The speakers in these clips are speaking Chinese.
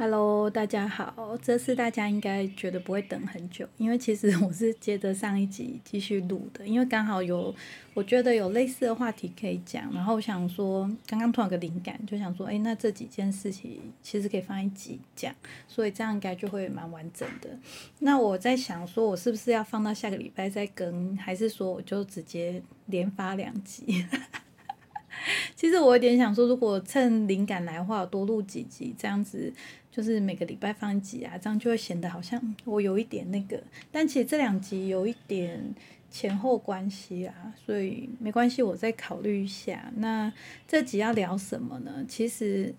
Hello，大家好。这次大家应该觉得不会等很久，因为其实我是接着上一集继续录的，因为刚好有我觉得有类似的话题可以讲，然后我想说刚刚突然有个灵感，就想说，哎，那这几件事情其实可以放一集讲，所以这样应该就会蛮完整的。那我在想说，我是不是要放到下个礼拜再更，还是说我就直接连发两集？其实我有点想说，如果趁灵感来的话，多录几集，这样子就是每个礼拜放一集啊，这样就会显得好像我有一点那个。但其实这两集有一点前后关系啊，所以没关系，我再考虑一下。那这集要聊什么呢？其实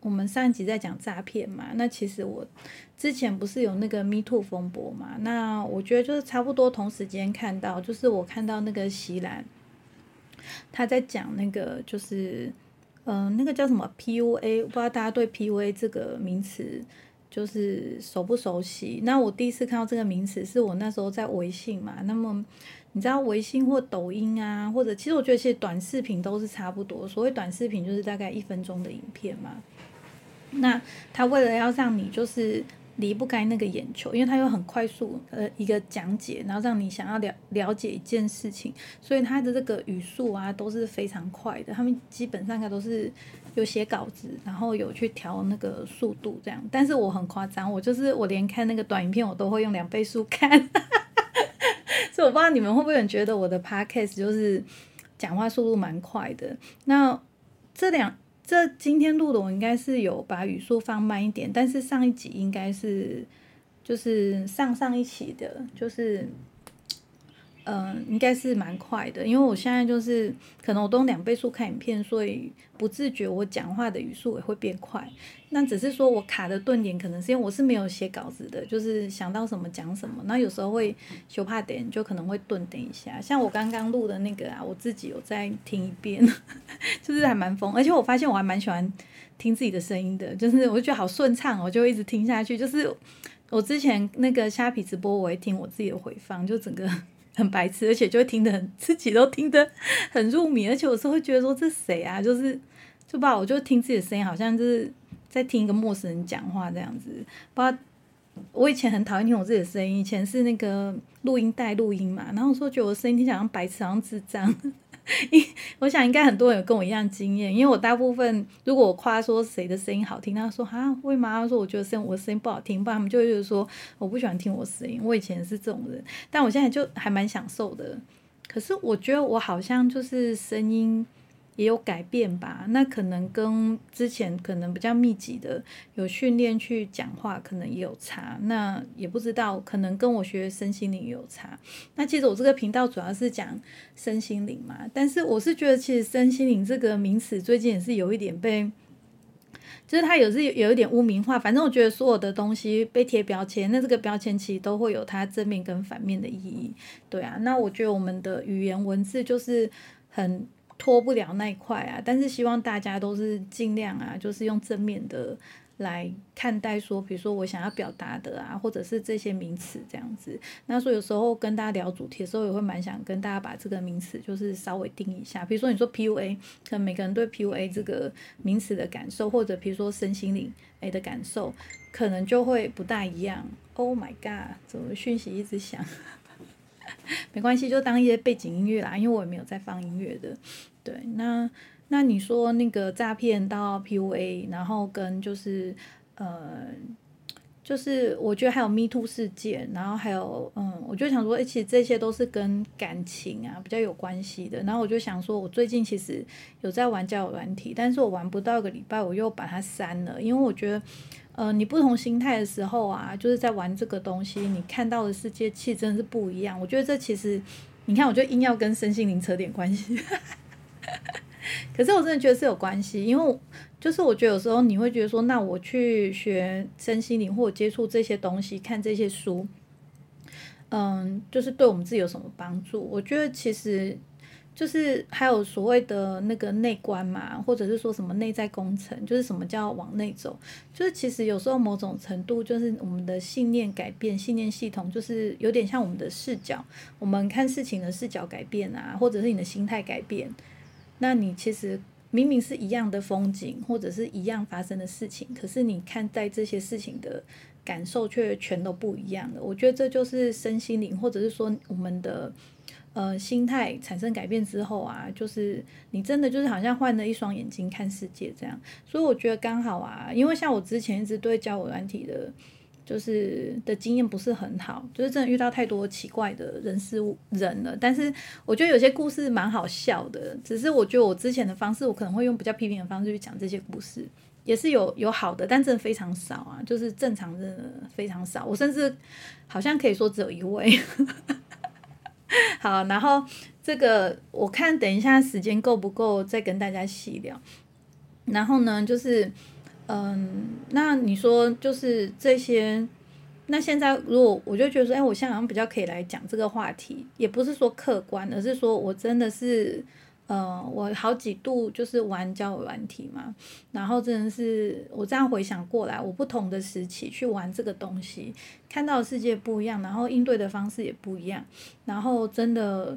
我们上一集在讲诈骗嘛，那其实我之前不是有那个 Me Too 风波嘛？那我觉得就是差不多同时间看到，就是我看到那个席兰。他在讲那个就是，嗯，那个叫什么 PUA，不知道大家对 PUA 这个名词就是熟不熟悉？那我第一次看到这个名词是我那时候在微信嘛。那么你知道微信或抖音啊，或者其实我觉得其实短视频都是差不多。所谓短视频就是大概一分钟的影片嘛。那他为了要让你就是。离不开那个眼球，因为它有很快速呃一个讲解，然后让你想要了了解一件事情，所以它的这个语速啊都是非常快的。他们基本上应该都是有写稿子，然后有去调那个速度这样。但是我很夸张，我就是我连看那个短影片我都会用两倍速看，所以我不知道你们会不会觉得我的 podcast 就是讲话速度蛮快的。那这两。这今天录的我应该是有把语速放慢一点，但是上一集应该是就是上上一期的，就是。嗯，应该是蛮快的，因为我现在就是可能我都两倍速看影片，所以不自觉我讲话的语速也会变快。那只是说我卡的顿点，可能是因为我是没有写稿子的，就是想到什么讲什么。那有时候会修怕点，就可能会顿等一下。像我刚刚录的那个啊，我自己有再听一遍，就是还蛮疯。而且我发现我还蛮喜欢听自己的声音的，就是我觉得好顺畅，我就一直听下去。就是我之前那个虾皮直播，我会听我自己的回放，就整个。很白痴，而且就会听得很自己都听得很入迷，而且有时候会觉得说这谁啊？就是就把我就听自己的声音，好像就是在听一个陌生人讲话这样子。不知道我以前很讨厌听我自己的声音，以前是那个录音带录音嘛，然后说觉得我声音听起来像白痴，像智障。我想应该很多人有跟我一样经验，因为我大部分如果我夸说谁的声音好听，他说啊，为嘛？他说我觉得声我的声音不好听，不然他们就会说我不喜欢听我声音。我以前是这种人，但我现在就还蛮享受的。可是我觉得我好像就是声音。也有改变吧，那可能跟之前可能比较密集的有训练去讲话，可能也有差。那也不知道，可能跟我学身心灵有差。那其实我这个频道主要是讲身心灵嘛，但是我是觉得其实身心灵这个名词最近也是有一点被，就是它有是有一点污名化。反正我觉得所有的东西被贴标签，那这个标签其实都会有它正面跟反面的意义。对啊，那我觉得我们的语言文字就是很。脱不了那一块啊，但是希望大家都是尽量啊，就是用正面的来看待，说比如说我想要表达的啊，或者是这些名词这样子。那说有时候跟大家聊主题的时候，也会蛮想跟大家把这个名词就是稍微定一下。比如说你说 PUA，可能每个人对 PUA 这个名词的感受，或者比如说身心灵诶的感受，可能就会不大一样。Oh my god，怎么讯息一直响？没关系，就当一些背景音乐啦，因为我也没有在放音乐的。对，那那你说那个诈骗到 PUA，然后跟就是呃，就是我觉得还有 Me Too 事件，然后还有嗯，我就想说，其实这些都是跟感情啊比较有关系的。然后我就想说，我最近其实有在玩交友软体，但是我玩不到一个礼拜，我又把它删了，因为我觉得。呃，你不同心态的时候啊，就是在玩这个东西，你看到的世界气真的是不一样。我觉得这其实，你看，我就硬要跟身心灵扯点关系，可是我真的觉得是有关系，因为就是我觉得有时候你会觉得说，那我去学身心灵或接触这些东西，看这些书，嗯，就是对我们自己有什么帮助？我觉得其实。就是还有所谓的那个内观嘛，或者是说什么内在工程，就是什么叫往内走，就是其实有时候某种程度就是我们的信念改变，信念系统就是有点像我们的视角，我们看事情的视角改变啊，或者是你的心态改变，那你其实明明是一样的风景，或者是一样发生的事情，可是你看待这些事情的感受却全都不一样的。我觉得这就是身心灵，或者是说我们的呃心态产生改变之后啊，就是你真的就是好像换了一双眼睛看世界这样。所以我觉得刚好啊，因为像我之前一直对交友软体的。就是的经验不是很好，就是真的遇到太多奇怪的人事物人了。但是我觉得有些故事蛮好笑的，只是我觉得我之前的方式，我可能会用比较批评的方式去讲这些故事，也是有有好的，但真的非常少啊，就是正常的非常少。我甚至好像可以说只有一位。好，然后这个我看等一下时间够不够再跟大家细聊。然后呢，就是。嗯，那你说就是这些，那现在如果我就觉得说，哎，我现在好像比较可以来讲这个话题，也不是说客观，而是说我真的是，呃，我好几度就是玩交友软体嘛，然后真的是我这样回想过来，我不同的时期去玩这个东西，看到的世界不一样，然后应对的方式也不一样，然后真的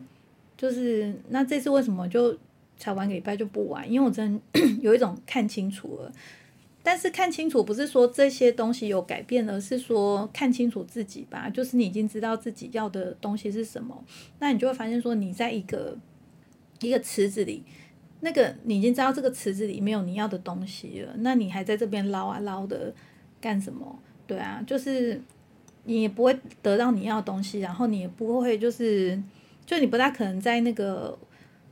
就是那这次为什么就才玩个礼拜就不玩？因为我真 有一种看清楚了。但是看清楚不是说这些东西有改变，而是说看清楚自己吧。就是你已经知道自己要的东西是什么，那你就会发现说你在一个一个池子里，那个你已经知道这个池子里没有你要的东西了，那你还在这边捞啊捞的干什么？对啊，就是你也不会得到你要的东西，然后你也不会就是就你不大可能在那个。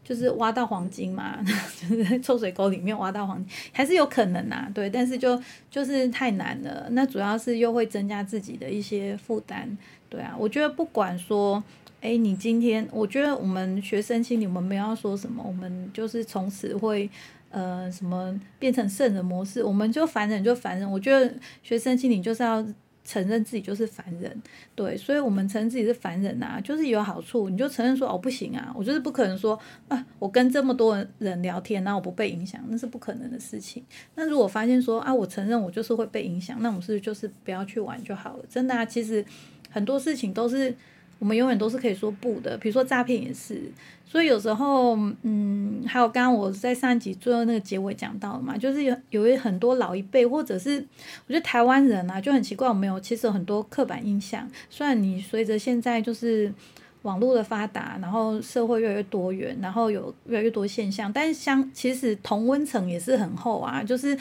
就是挖到黄金嘛，就是在臭水沟里面挖到黄金，还是有可能呐，对，但是就就是太难了。那主要是又会增加自己的一些负担，对啊。我觉得不管说，哎，你今天，我觉得我们学生心理，我们没有说什么，我们就是从此会呃什么变成圣人模式，我们就凡人就凡人。我觉得学生心理就是要。承认自己就是凡人，对，所以我们承认自己是凡人啊，就是有好处。你就承认说哦，不行啊，我就是不可能说啊，我跟这么多人聊天，然后我不被影响，那是不可能的事情。那如果发现说啊，我承认我就是会被影响，那我们是不是就是不要去玩就好了？真的啊，其实很多事情都是。我们永远都是可以说不的，比如说诈骗也是，所以有时候，嗯，还有刚刚我在上一集最后那个结尾讲到嘛，就是有有一很多老一辈，或者是我觉得台湾人啊就很奇怪，我们有其实有很多刻板印象。虽然你随着现在就是网络的发达，然后社会越来越多元，然后有越来越多现象，但是相其实同温层也是很厚啊。就是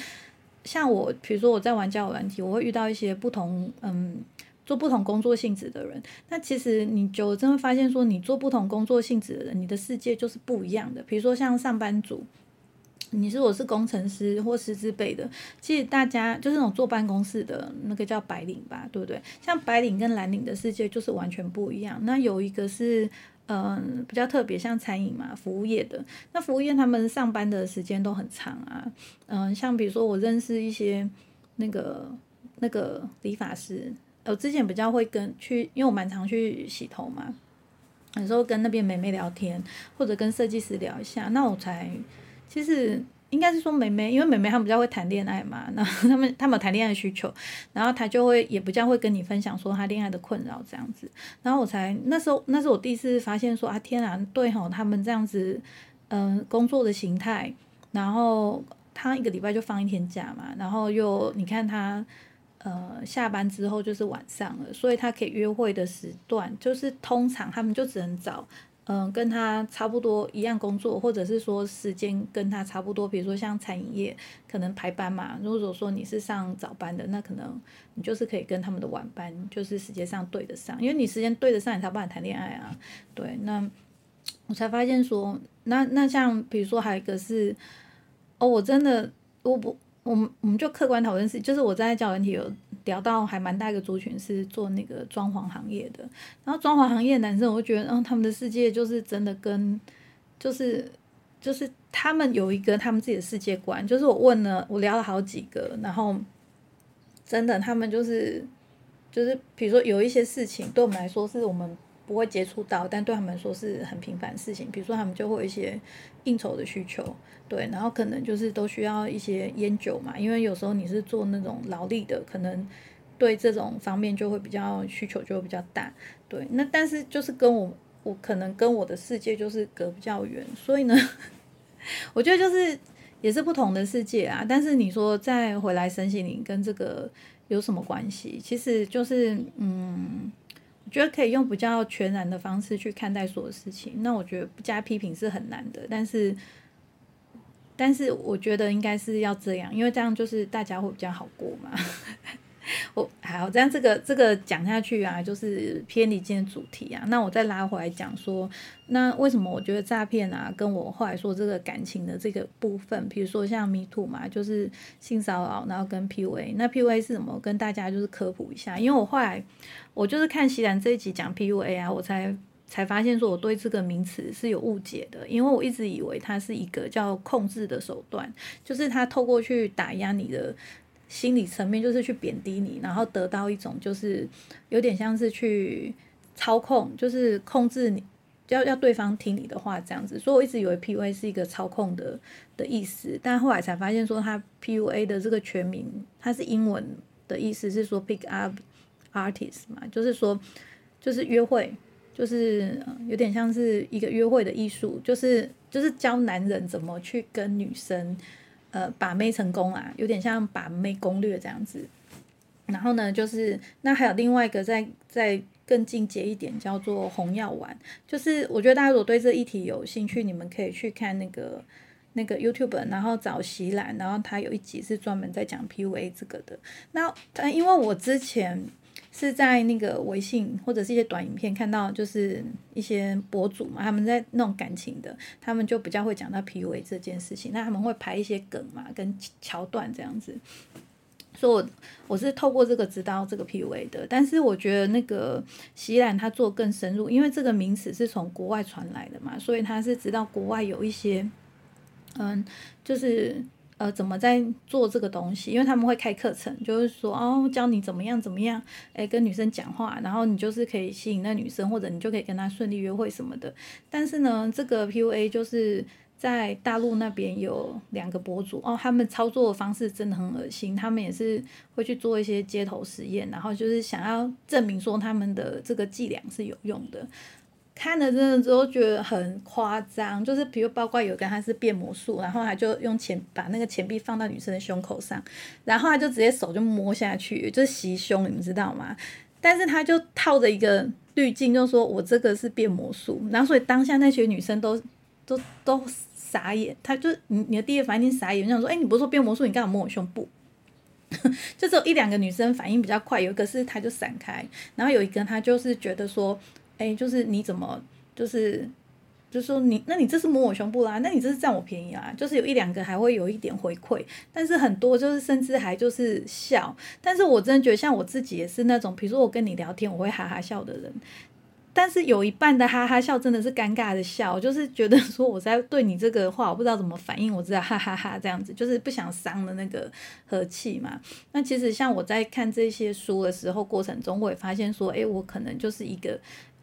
像我，比如说我在玩交友软体，我会遇到一些不同，嗯。做不同工作性质的人，那其实你就真会发现说，你做不同工作性质的人，你的世界就是不一样的。比如说像上班族，你是我是工程师或师资辈的，其实大家就是那种坐办公室的那个叫白领吧，对不对？像白领跟蓝领的世界就是完全不一样。那有一个是嗯比较特别，像餐饮嘛，服务业的，那服务业他们上班的时间都很长啊。嗯，像比如说我认识一些那个那个理发师。我之前比较会跟去，因为我蛮常去洗头嘛，有时候跟那边美眉聊天，或者跟设计师聊一下，那我才其实应该是说美眉，因为美眉她们比较会谈恋爱嘛，那她们她们有谈恋爱需求，然后她就会也不较会跟你分享说她恋爱的困扰这样子，然后我才那时候那是我第一次发现说啊天啊，对吼，他们这样子嗯工作的形态，然后他一个礼拜就放一天假嘛，然后又你看他。呃，下班之后就是晚上了，所以他可以约会的时段就是通常他们就只能找，嗯，跟他差不多一样工作，或者是说时间跟他差不多，比如说像餐饮业可能排班嘛。如果说你是上早班的，那可能你就是可以跟他们的晚班就是时间上对得上，因为你时间对得上，你才办法谈恋爱啊。对，那 我才发现说，那那像比如说还有一个是，哦，我真的我不。我们我们就客观讨论是，就是我在教问题有聊到还蛮大一个族群是做那个装潢行业的，然后装潢行业的男生，我就觉得，嗯，他们的世界就是真的跟，就是就是他们有一个他们自己的世界观，就是我问了，我聊了好几个，然后真的他们就是就是比如说有一些事情对我们来说是我们。不会接触到，但对他们说是很平凡的事情。比如说，他们就会有一些应酬的需求，对，然后可能就是都需要一些烟酒嘛，因为有时候你是做那种劳力的，可能对这种方面就会比较需求就会比较大，对。那但是就是跟我，我可能跟我的世界就是隔比较远，所以呢，我觉得就是也是不同的世界啊。但是你说再回来申请你跟这个有什么关系？其实就是嗯。觉得可以用比较全然的方式去看待所有事情。那我觉得不加批评是很难的，但是，但是我觉得应该是要这样，因为这样就是大家会比较好过嘛。我好，这样这个这个讲下去啊，就是偏离今天主题啊。那我再拉回来讲说，那为什么我觉得诈骗啊，跟我后来说这个感情的这个部分，比如说像迷途嘛，就是性骚扰，然后跟 PUA，那 PUA 是什么？跟大家就是科普一下，因为我后来我就是看西兰这一集讲 PUA 啊，我才才发现说我对这个名词是有误解的，因为我一直以为它是一个叫控制的手段，就是他透过去打压你的。心理层面就是去贬低你，然后得到一种就是有点像是去操控，就是控制你，要要对方听你的话这样子。所以我一直以为 PUA 是一个操控的的意思，但后来才发现说它 PUA 的这个全名，它是英文的意思是说 Pick Up Artist 嘛，就是说就是约会，就是有点像是一个约会的艺术，就是就是教男人怎么去跟女生。呃，把妹成功啊，有点像把妹攻略这样子。然后呢，就是那还有另外一个再再更进阶一点，叫做红药丸。就是我觉得大家如果对这一题有兴趣，你们可以去看那个那个 YouTube，然后找席兰，然后他有一集是专门在讲 PUA 这个的。那但因为我之前。是在那个微信或者是一些短影片看到，就是一些博主嘛，他们在弄感情的，他们就比较会讲到 PUA 这件事情。那他们会拍一些梗嘛，跟桥段这样子。所以，我我是透过这个知道这个 PUA 的。但是我觉得那个席兰他做更深入，因为这个名词是从国外传来的嘛，所以他是知道国外有一些，嗯，就是。呃，怎么在做这个东西？因为他们会开课程，就是说哦，教你怎么样怎么样，诶，跟女生讲话，然后你就是可以吸引那女生，或者你就可以跟她顺利约会什么的。但是呢，这个 PUA 就是在大陆那边有两个博主哦，他们操作的方式真的很恶心，他们也是会去做一些街头实验，然后就是想要证明说他们的这个伎俩是有用的。看了真的之后觉得很夸张，就是比如包括有个他是变魔术，然后他就用钱把那个钱币放到女生的胸口上，然后他就直接手就摸下去，就是袭胸，你们知道吗？但是他就套着一个滤镜，就说我这个是变魔术，然后所以当下那些女生都都都傻眼，他就你你的第一反应傻眼，想说，哎，你不是说变魔术，你干嘛摸我胸部？就只有一两个女生反应比较快，有一个是她就闪开，然后有一个她就是觉得说。哎，就是你怎么，就是，就说你，那你这是摸我胸部啦，那你这是占我便宜啦，就是有一两个还会有一点回馈，但是很多就是甚至还就是笑，但是我真的觉得像我自己也是那种，比如说我跟你聊天，我会哈哈笑的人。但是有一半的哈哈笑真的是尴尬的笑，就是觉得说我在对你这个话，我不知道怎么反应，我知道哈哈哈这样子，就是不想伤了那个和气嘛。那其实像我在看这些书的时候，过程中我也发现说，诶，我可能就是一个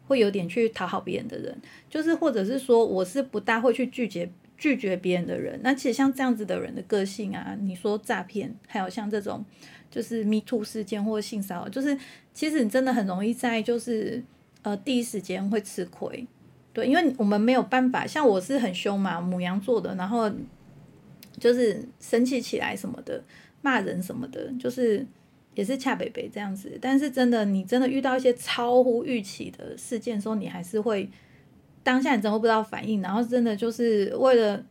会有点去讨好别人的人，就是或者是说我是不大会去拒绝拒绝别人的人。那其实像这样子的人的个性啊，你说诈骗，还有像这种就是 Me Too 事件或性骚扰，就是其实你真的很容易在就是。呃，第一时间会吃亏，对，因为我们没有办法，像我是很凶嘛，母羊座的，然后就是生气起来什么的，骂人什么的，就是也是恰北北这样子。但是真的，你真的遇到一些超乎预期的事件的时候，你还是会当下你真的不知道反应，然后真的就是为了。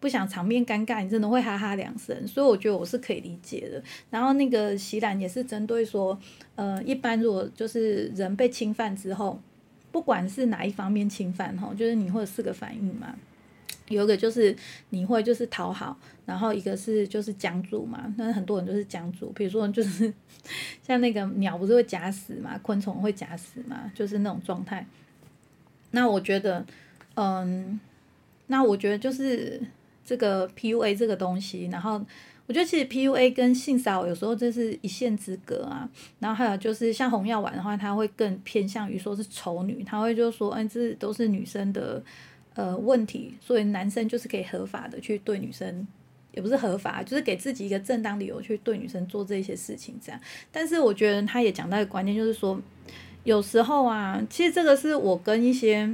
不想场面尴尬，你真的会哈哈两声，所以我觉得我是可以理解的。然后那个席兰也是针对说，呃，一般如果就是人被侵犯之后，不管是哪一方面侵犯哈，就是你会有四个反应嘛，有一个就是你会就是讨好，然后一个是就是僵住嘛，那很多人就是僵住，比如说就是 像那个鸟不是会假死嘛，昆虫会假死嘛，就是那种状态。那我觉得，嗯，那我觉得就是。这个 PUA 这个东西，然后我觉得其实 PUA 跟性骚扰有时候这是一线之隔啊。然后还有就是像红药丸的话，他会更偏向于说是丑女，他会就说，哎，这都是女生的呃问题，所以男生就是可以合法的去对女生，也不是合法，就是给自己一个正当理由去对女生做这些事情这样。但是我觉得他也讲到一个观念，就是说有时候啊，其实这个是我跟一些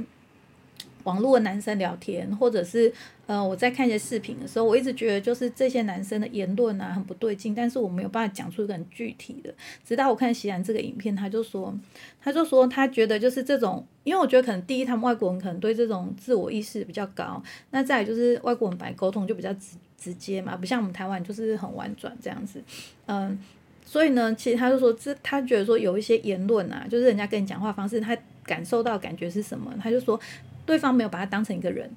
网络的男生聊天，或者是。呃，我在看一些视频的时候，我一直觉得就是这些男生的言论啊很不对劲，但是我没有办法讲出一个很具体的。直到我看席然这个影片，他就说，他就说他觉得就是这种，因为我觉得可能第一，他们外国人可能对这种自我意识比较高，那再来就是外国人白沟通就比较直直接嘛，不像我们台湾就是很婉转这样子，嗯，所以呢，其实他就说这他觉得说有一些言论啊，就是人家跟你讲话方式，他感受到感觉是什么，他就说对方没有把他当成一个人。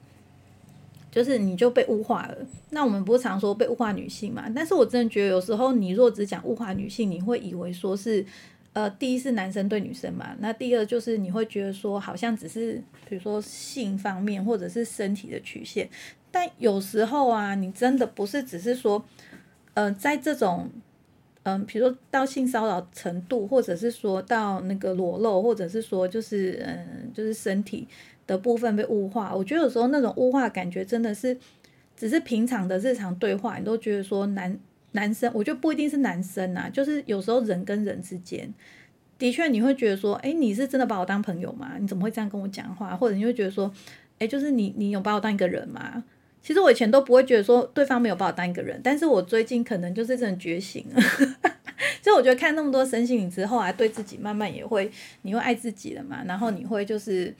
就是你就被物化了。那我们不是常说被物化女性嘛？但是我真的觉得有时候你若只讲物化女性，你会以为说是，呃，第一是男生对女生嘛，那第二就是你会觉得说好像只是比如说性方面或者是身体的曲线。但有时候啊，你真的不是只是说，嗯，在这种，嗯，比如说到性骚扰程度，或者是说到那个裸露，或者是说就是嗯，就是身体。的部分被物化，我觉得有时候那种物化感觉真的是，只是平常的日常对话，你都觉得说男男生，我觉得不一定是男生啊，就是有时候人跟人之间，的确你会觉得说，哎，你是真的把我当朋友吗？你怎么会这样跟我讲话？或者你会觉得说，哎，就是你你有把我当一个人吗？其实我以前都不会觉得说对方没有把我当一个人，但是我最近可能就是真的觉醒了，所以我觉得看那么多身心灵之后啊，对自己慢慢也会，你会爱自己了嘛，然后你会就是。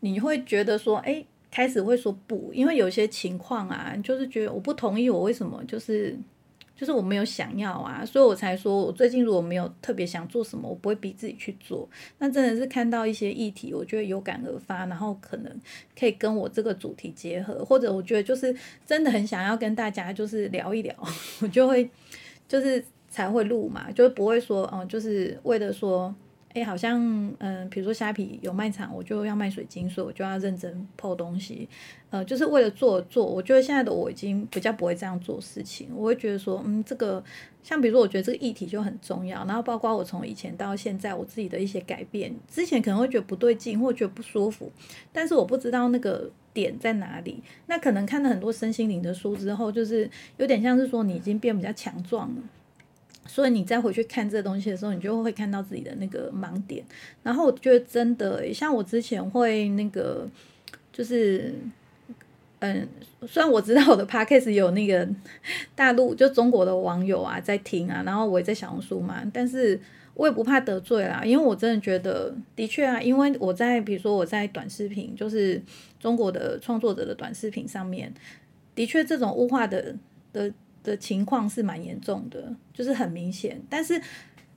你会觉得说，哎，开始会说不，因为有些情况啊，就是觉得我不同意，我为什么就是就是我没有想要啊，所以我才说我最近如果没有特别想做什么，我不会逼自己去做。那真的是看到一些议题，我觉得有感而发，然后可能可以跟我这个主题结合，或者我觉得就是真的很想要跟大家就是聊一聊，我就会就是才会录嘛，就是不会说，嗯，就是为了说。哎，好像嗯，比如说虾皮有卖场，我就要卖水晶，所以我就要认真剖东西，呃，就是为了做做。我觉得现在的我已经比较不会这样做事情，我会觉得说，嗯，这个像比如说，我觉得这个议题就很重要。然后包括我从以前到现在，我自己的一些改变，之前可能会觉得不对劲，或觉得不舒服，但是我不知道那个点在哪里。那可能看了很多身心灵的书之后，就是有点像是说你已经变比较强壮了。所以你再回去看这东西的时候，你就会看到自己的那个盲点。然后我觉得真的，像我之前会那个，就是，嗯，虽然我知道我的 podcast 有那个大陆就中国的网友啊在听啊，然后我也在小红书嘛，但是我也不怕得罪啦，因为我真的觉得，的确啊，因为我在比如说我在短视频，就是中国的创作者的短视频上面，的确这种物化的的。的情况是蛮严重的，就是很明显。但是，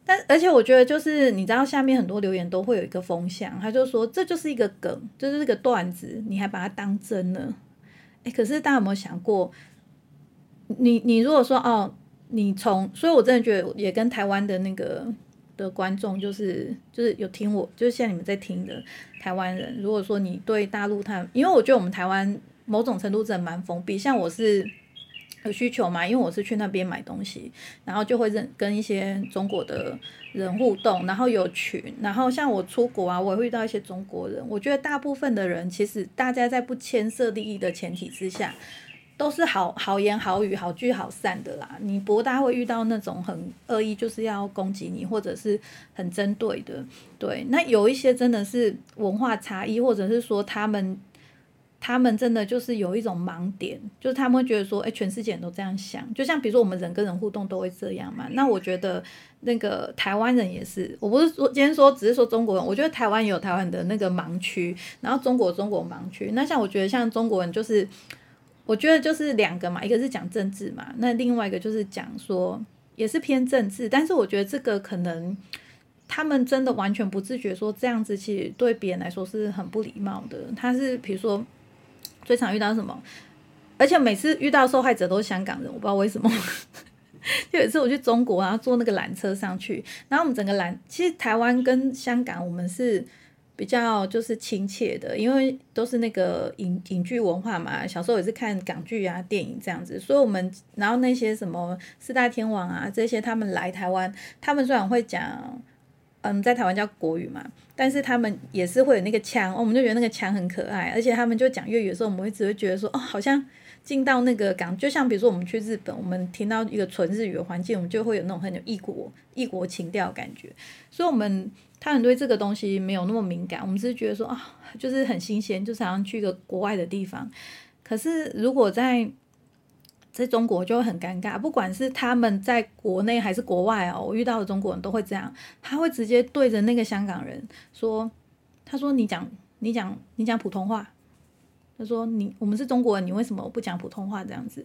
但而且我觉得，就是你知道，下面很多留言都会有一个风向，他就说这就是一个梗，就是这个段子，你还把它当真了。哎，可是大家有没有想过，你你如果说哦，你从，所以我真的觉得也跟台湾的那个的观众，就是就是有听我，就是现在你们在听的台湾人，如果说你对大陆他，因为我觉得我们台湾某种程度真的蛮封闭，像我是。有需求嘛？因为我是去那边买东西，然后就会认跟一些中国的人互动，然后有群，然后像我出国啊，我会遇到一些中国人。我觉得大部分的人其实大家在不牵涉利益的前提之下，都是好好言好语、好聚好散的啦。你不大会遇到那种很恶意，就是要攻击你，或者是很针对的。对，那有一些真的是文化差异，或者是说他们。他们真的就是有一种盲点，就是他们会觉得说，哎，全世界人都这样想，就像比如说我们人跟人互动都会这样嘛。那我觉得那个台湾人也是，我不是说今天说只是说中国人，我觉得台湾有台湾的那个盲区，然后中国中国盲区。那像我觉得像中国人就是，我觉得就是两个嘛，一个是讲政治嘛，那另外一个就是讲说也是偏政治，但是我觉得这个可能他们真的完全不自觉说这样子，其实对别人来说是很不礼貌的。他是比如说。最常遇到什么？而且每次遇到受害者都是香港人，我不知道为什么。就有一次我去中国，然后坐那个缆车上去，然后我们整个缆，其实台湾跟香港我们是比较就是亲切的，因为都是那个影影剧文化嘛，小时候也是看港剧啊、电影这样子，所以我们然后那些什么四大天王啊这些，他们来台湾，他们虽然会讲。嗯，在台湾叫国语嘛，但是他们也是会有那个腔，我们就觉得那个腔很可爱，而且他们就讲粤语的时候，我们会只会觉得说，哦，好像进到那个港，就像比如说我们去日本，我们听到一个纯日语的环境，我们就会有那种很有异国异国情调感觉，所以我们他很对这个东西没有那么敏感，我们只是觉得说啊，就是很新鲜，就是好像去一个国外的地方。可是如果在在中国就会很尴尬，不管是他们在国内还是国外哦，我遇到的中国人都会这样，他会直接对着那个香港人说：“他说你讲你讲你讲普通话。”他说：“你我们是中国人，你为什么不讲普通话这样子？”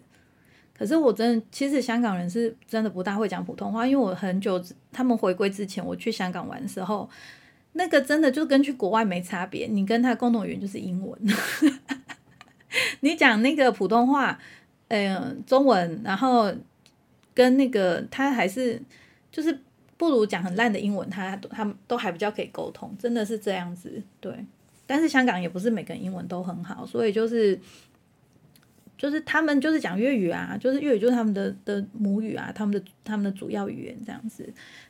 可是我真的，其实香港人是真的不大会讲普通话，因为我很久他们回归之前，我去香港玩的时候，那个真的就跟去国外没差别，你跟他共同语言就是英文，你讲那个普通话。嗯，中文，然后跟那个他还是就是不如讲很烂的英文，他他们都还比较可以沟通，真的是这样子。对，但是香港也不是每个人英文都很好，所以就是就是他们就是讲粤语啊，就是粤语就是他们的的母语啊，他们的他们的主要语言这样子。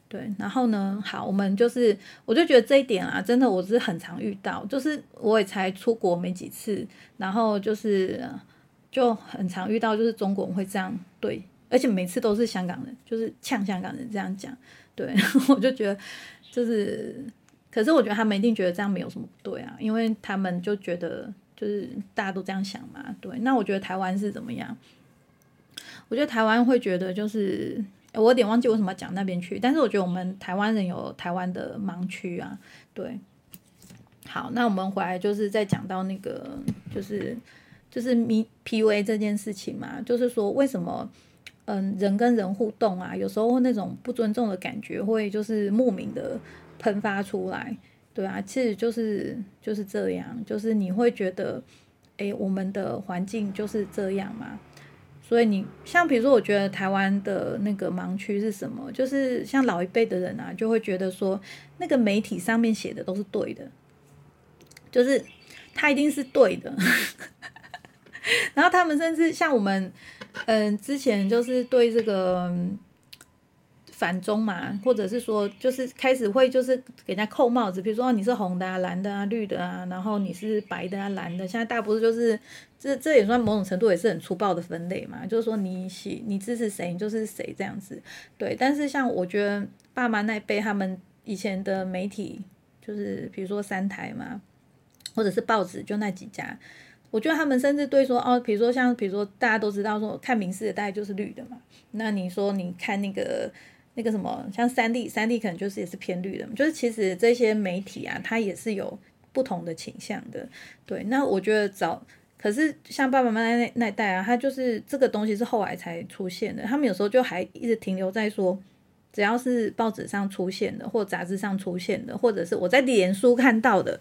对，然后呢，好，我们就是我就觉得这一点啊，真的我是很常遇到，就是我也才出国没几次，然后就是。就很常遇到，就是中国人会这样对，而且每次都是香港人，就是呛香港人这样讲，对，我就觉得就是，可是我觉得他们一定觉得这样没有什么不对啊，因为他们就觉得就是大家都这样想嘛，对。那我觉得台湾是怎么样？我觉得台湾会觉得就是，我有点忘记为什么讲那边去，但是我觉得我们台湾人有台湾的盲区啊，对。好，那我们回来就是再讲到那个就是。就是咪 P U A 这件事情嘛，就是说为什么嗯人跟人互动啊，有时候那种不尊重的感觉会就是莫名的喷发出来，对啊，其实就是就是这样，就是你会觉得诶，我们的环境就是这样嘛，所以你像比如说，我觉得台湾的那个盲区是什么？就是像老一辈的人啊，就会觉得说那个媒体上面写的都是对的，就是他一定是对的。然后他们甚至像我们，嗯，之前就是对这个反中嘛，或者是说就是开始会就是给人家扣帽子，比如说你是红的啊、蓝的啊、绿的啊，然后你是白的啊、蓝的。现在大部分就是这这也算某种程度也是很粗暴的分类嘛，就是说你喜你支持谁你就是谁这样子。对，但是像我觉得爸妈那辈他们以前的媒体，就是比如说三台嘛，或者是报纸就那几家。我觉得他们甚至对说哦，比如说像比如说大家都知道说看名视的大概就是绿的嘛，那你说你看那个那个什么像三 D 三 D 可能就是也是偏绿的，就是其实这些媒体啊，它也是有不同的倾向的。对，那我觉得早可是像爸爸妈妈那那代啊，他就是这个东西是后来才出现的，他们有时候就还一直停留在说，只要是报纸上出现的或杂志上出现的，或者是我在脸书看到的。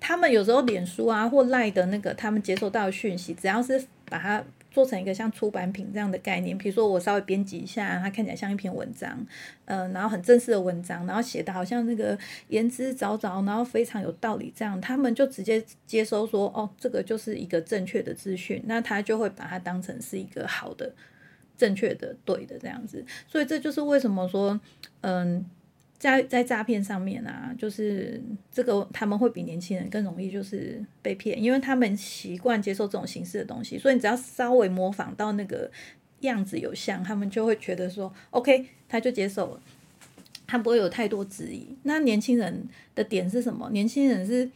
他们有时候脸书啊或赖的那个，他们接收到讯息，只要是把它做成一个像出版品这样的概念，比如说我稍微编辑一下，它看起来像一篇文章，嗯，然后很正式的文章，然后写的好像那个言之凿凿，然后非常有道理这样，他们就直接接收说，哦，这个就是一个正确的资讯，那他就会把它当成是一个好的、正确的、对的这样子，所以这就是为什么说，嗯。在在诈骗上面啊，就是这个他们会比年轻人更容易就是被骗，因为他们习惯接受这种形式的东西，所以你只要稍微模仿到那个样子有像，他们就会觉得说 OK，他就接受了，他不会有太多质疑。那年轻人的点是什么？年轻人是。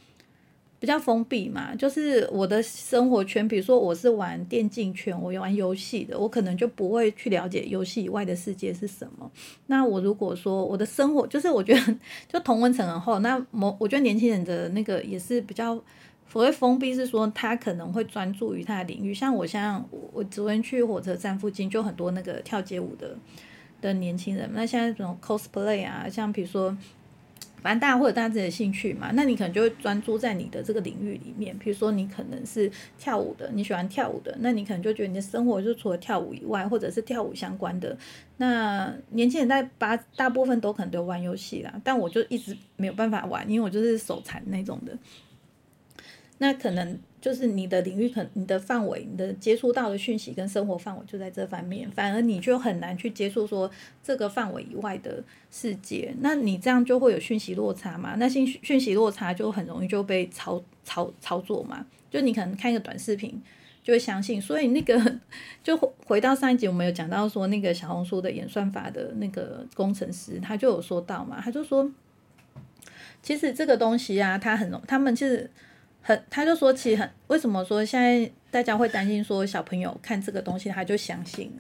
比较封闭嘛，就是我的生活圈，比如说我是玩电竞圈，我玩游戏的，我可能就不会去了解游戏以外的世界是什么。那我如果说我的生活，就是我觉得就同温层很厚，那某我觉得年轻人的那个也是比较所谓封闭，是说他可能会专注于他的领域。像我像我昨天去火车站附近，就很多那个跳街舞的的年轻人。那现在这种 cosplay 啊，像比如说。反正大家会有大家自己的兴趣嘛，那你可能就会专注在你的这个领域里面。比如说你可能是跳舞的，你喜欢跳舞的，那你可能就觉得你的生活就除了跳舞以外，或者是跳舞相关的。那年轻人在八大部分都可能都玩游戏啦，但我就一直没有办法玩，因为我就是手残那种的。那可能。就是你的领域，可你的范围，你的接触到的讯息跟生活范围就在这方面，反而你就很难去接触说这个范围以外的世界。那你这样就会有讯息落差嘛？那讯讯息落差就很容易就被操操操作嘛？就你可能看一个短视频就会相信。所以那个就回到上一集，我们有讲到说那个小红书的演算法的那个工程师，他就有说到嘛，他就说，其实这个东西啊，他很他们其实。很，他就说其实很，为什么说现在大家会担心说小朋友看这个东西他就相信，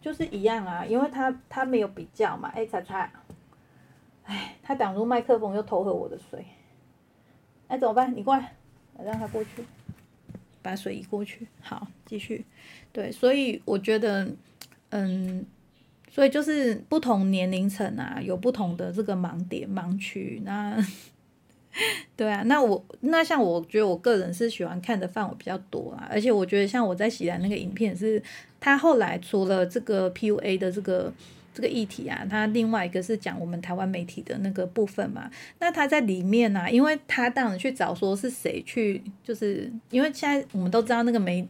就是一样啊，因为他他没有比较嘛。哎，查查，哎，他挡住麦克风又偷喝我的水，哎，怎么办？你过来，我让他过去，把水移过去。好，继续。对，所以我觉得，嗯。所以就是不同年龄层啊，有不同的这个盲点盲区。那，对啊，那我那像我觉得我个人是喜欢看的范围比较多啊，而且我觉得像我在喜兰那个影片是，他后来除了这个 PUA 的这个这个议题啊，他另外一个是讲我们台湾媒体的那个部分嘛。那他在里面呢，因为他当然去找说是谁去，就是因为现在我们都知道那个媒。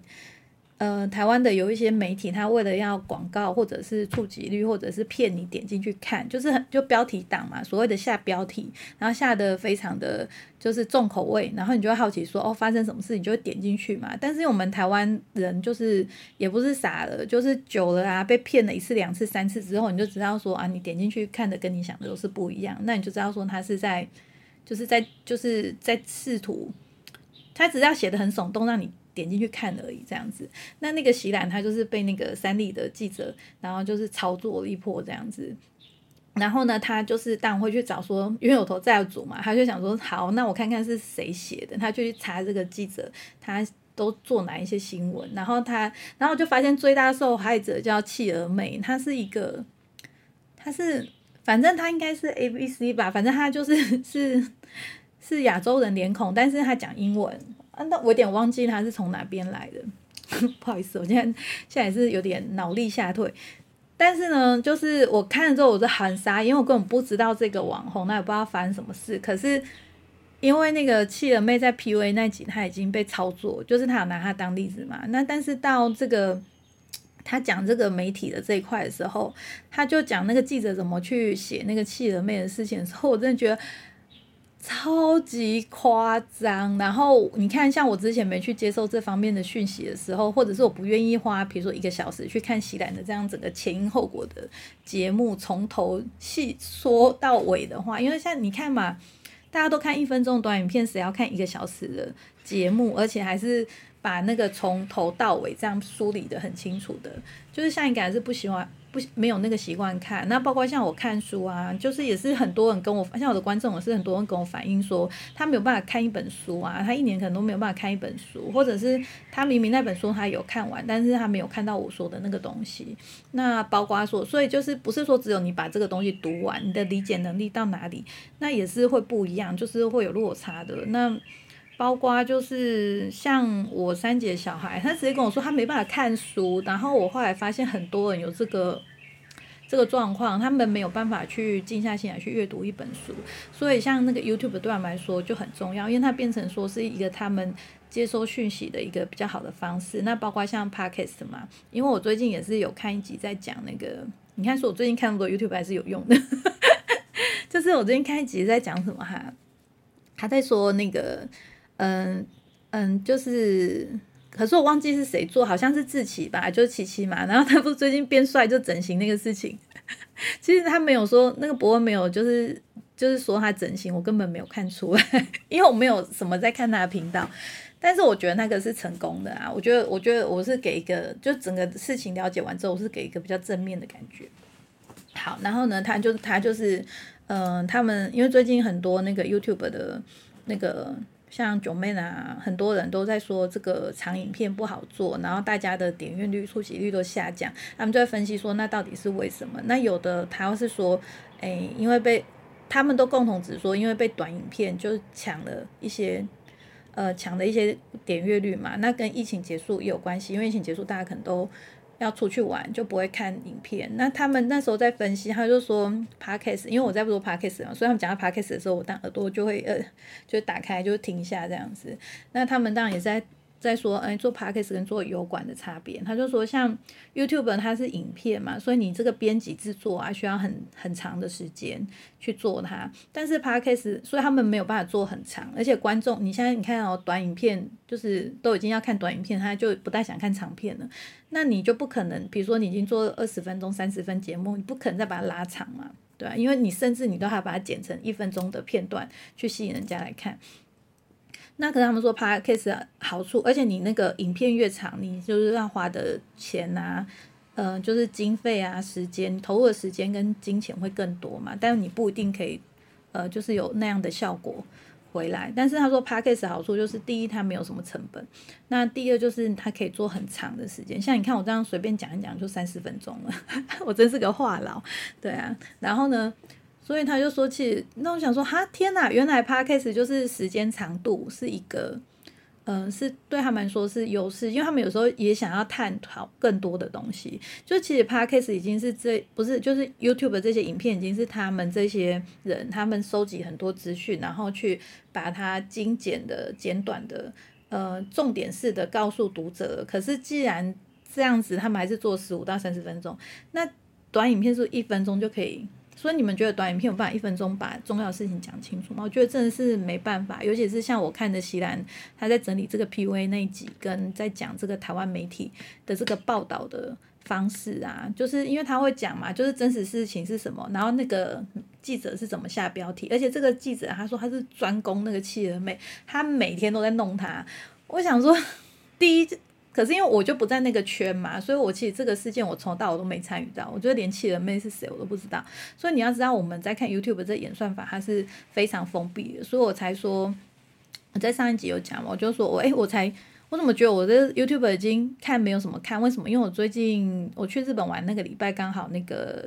呃，台湾的有一些媒体，他为了要广告或者是触及率，或者是骗你点进去看，就是很就标题党嘛，所谓的下标题，然后下的非常的就是重口味，然后你就会好奇说，哦，发生什么事，你就会点进去嘛。但是我们台湾人就是也不是傻了，就是久了啊，被骗了一次、两次、三次之后，你就知道说啊，你点进去看的跟你想的都是不一样，那你就知道说他是在就是在就是在试图，他只要写的很耸动，让你。点进去看而已，这样子。那那个席兰他就是被那个三立的记者，然后就是操作了一波这样子。然后呢，他就是当然会去找说，因为有头债主嘛，他就想说，好，那我看看是谁写的。他就去查这个记者，他都做哪一些新闻。然后他，然后就发现最大受害者叫契儿妹，她是一个，她是，反正她应该是 A B C 吧，反正她就是是是亚洲人脸孔，但是她讲英文。那我有点忘记他是从哪边来的，不好意思，我现在现在是有点脑力下退。但是呢，就是我看了之后，我是含沙，因为我根本不知道这个网红，那也不知道发生什么事。可是因为那个气儿妹在 P U A 那集，他已经被操作，就是他有拿他当例子嘛。那但是到这个他讲这个媒体的这一块的时候，他就讲那个记者怎么去写那个气儿妹的事情的时候，我真的觉得。超级夸张，然后你看，像我之前没去接受这方面的讯息的时候，或者是我不愿意花，比如说一个小时去看西兰的这样整个前因后果的节目，从头细说到尾的话，因为像你看嘛，大家都看一分钟短影片，谁要看一个小时的节目，而且还是把那个从头到尾这样梳理的很清楚的，就是像你还是不喜欢。没有那个习惯看，那包括像我看书啊，就是也是很多人跟我，像我的观众也是很多人跟我反映说，他没有办法看一本书啊，他一年可能都没有办法看一本书，或者是他明明那本书他有看完，但是他没有看到我说的那个东西。那包括说，所以就是不是说只有你把这个东西读完，你的理解能力到哪里，那也是会不一样，就是会有落差的。那包括就是像我三姐小孩，他直接跟我说他没办法看书，然后我后来发现很多人有这个这个状况，他们没有办法去静下心来去阅读一本书，所以像那个 YouTube 对他们来说就很重要，因为它变成说是一个他们接收讯息的一个比较好的方式。那包括像 Podcast 嘛，因为我最近也是有看一集在讲那个，你看说我最近看那么多 YouTube 还是有用的，就是我最近看一集在讲什么哈，他在说那个。嗯嗯，就是，可是我忘记是谁做，好像是志奇吧，就是琪琪嘛。然后他不是最近变帅就整形那个事情，其实他没有说那个博文没有，就是就是说他整形，我根本没有看出来，因为我没有什么在看他的频道。但是我觉得那个是成功的啊，我觉得我觉得我是给一个，就整个事情了解完之后，我是给一个比较正面的感觉。好，然后呢，他就他就是，嗯，他们因为最近很多那个 YouTube 的那个。像九妹啊，很多人都在说这个长影片不好做，然后大家的点阅率、触及率都下降。他们就在分析说，那到底是为什么？那有的他是说，哎，因为被他们都共同只说，因为被短影片就抢了一些，呃，抢了一些点阅率嘛。那跟疫情结束也有关系，因为疫情结束，大家可能都。要出去玩就不会看影片。那他们那时候在分析，他就说 podcast，因为我在做 podcast 嘛，所以他们讲到 podcast 的时候，我当耳朵就会呃，就打开就停下这样子。那他们当然也在。在说，哎，做 podcast 跟做油管的差别，他就说，像 YouTube 它是影片嘛，所以你这个编辑制作啊，需要很很长的时间去做它。但是 podcast，所以他们没有办法做很长，而且观众，你现在你看哦，短影片就是都已经要看短影片，他就不太想看长片了。那你就不可能，比如说你已经做二十分钟、三十分节目，你不可能再把它拉长嘛，对吧？因为你甚至你都还把它剪成一分钟的片段去吸引人家来看。那可是他们说 podcast 好处，而且你那个影片越长，你就是要花的钱啊，呃，就是经费啊、时间投入的时间跟金钱会更多嘛。但是你不一定可以，呃，就是有那样的效果回来。但是他说 podcast 好处就是，第一它没有什么成本，那第二就是它可以做很长的时间。像你看我这样随便讲一讲就三十分钟了，我真是个话痨，对啊。然后呢？所以他就说起，那我想说，哈，天哪，原来 podcast 就是时间长度是一个，嗯，是对他们说是优势，因为他们有时候也想要探讨更多的东西。就其实 podcast 已经是这不是，就是 YouTube 这些影片已经是他们这些人他们收集很多资讯，然后去把它精简的、简短的、呃，重点式的告诉读者。可是既然这样子，他们还是做十五到三十分钟，那短影片是是一分钟就可以。所以你们觉得短影片有办法一分钟把重要的事情讲清楚吗？我觉得真的是没办法，尤其是像我看的席兰，他在整理这个 P V 那一集，跟在讲这个台湾媒体的这个报道的方式啊，就是因为他会讲嘛，就是真实事情是什么，然后那个记者是怎么下标题，而且这个记者他说他是专攻那个企鹅妹，他每天都在弄他。我想说，第一。可是因为我就不在那个圈嘛，所以我其实这个事件我从头到尾都没参与到。我觉得连气人妹是谁我都不知道。所以你要知道我们在看 YouTube 这演算法，它是非常封闭的，所以我才说我在上一集有讲嘛，我就说我哎，我才我怎么觉得我的 YouTube 已经看没有什么看？为什么？因为我最近我去日本玩那个礼拜刚好那个